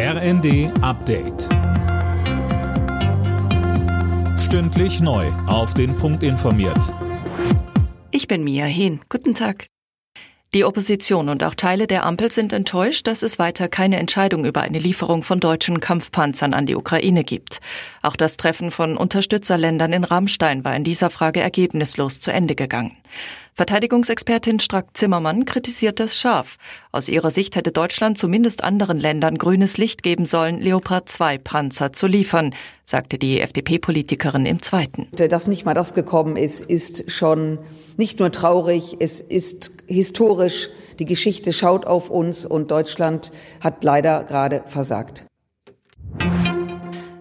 RND Update. Stündlich neu. Auf den Punkt informiert. Ich bin Mia Hehn. Guten Tag. Die Opposition und auch Teile der Ampel sind enttäuscht, dass es weiter keine Entscheidung über eine Lieferung von deutschen Kampfpanzern an die Ukraine gibt. Auch das Treffen von Unterstützerländern in Rammstein war in dieser Frage ergebnislos zu Ende gegangen. Verteidigungsexpertin Strack-Zimmermann kritisiert das scharf. Aus ihrer Sicht hätte Deutschland zumindest anderen Ländern grünes Licht geben sollen, Leopard 2 Panzer zu liefern, sagte die FDP-Politikerin im Zweiten. Dass nicht mal das gekommen ist, ist schon nicht nur traurig, es ist historisch. Die Geschichte schaut auf uns und Deutschland hat leider gerade versagt.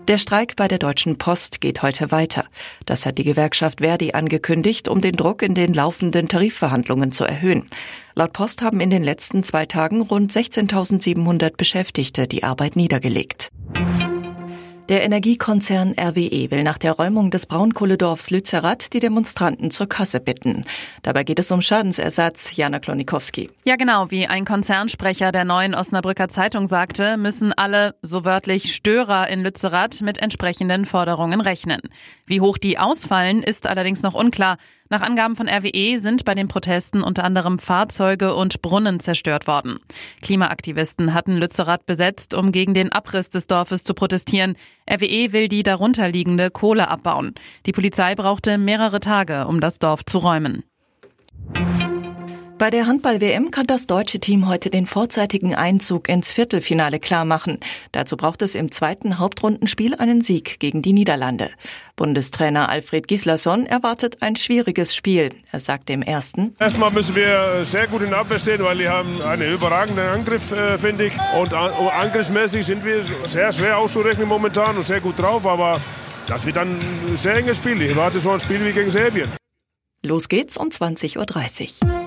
Der Streik bei der Deutschen Post geht heute weiter. Das hat die Gewerkschaft Verdi angekündigt, um den Druck in den laufenden Tarifverhandlungen zu erhöhen. Laut Post haben in den letzten zwei Tagen rund 16.700 Beschäftigte die Arbeit niedergelegt. Der Energiekonzern RWE will nach der Räumung des Braunkohledorfs Lützerath die Demonstranten zur Kasse bitten. Dabei geht es um Schadensersatz. Jana Klonikowski. Ja, genau. Wie ein Konzernsprecher der neuen Osnabrücker Zeitung sagte, müssen alle, so wörtlich, Störer in Lützerath mit entsprechenden Forderungen rechnen. Wie hoch die ausfallen, ist allerdings noch unklar. Nach Angaben von RWE sind bei den Protesten unter anderem Fahrzeuge und Brunnen zerstört worden. Klimaaktivisten hatten Lützerath besetzt, um gegen den Abriss des Dorfes zu protestieren. RWE will die darunterliegende Kohle abbauen. Die Polizei brauchte mehrere Tage, um das Dorf zu räumen. Bei der Handball-WM kann das deutsche Team heute den vorzeitigen Einzug ins Viertelfinale klarmachen. Dazu braucht es im zweiten Hauptrundenspiel einen Sieg gegen die Niederlande. Bundestrainer Alfred Gislason erwartet ein schwieriges Spiel. Er sagt im ersten. Erstmal müssen wir sehr gut in der Abwehr stehen, weil die haben einen überragenden Angriff, äh, finde ich. Und angriffsmäßig sind wir sehr schwer auszurechnen momentan und sehr gut drauf. Aber das wird dann ein sehr enges Spiel. Ich erwarte so ein Spiel wie gegen Serbien. Los geht's um 20.30 Uhr.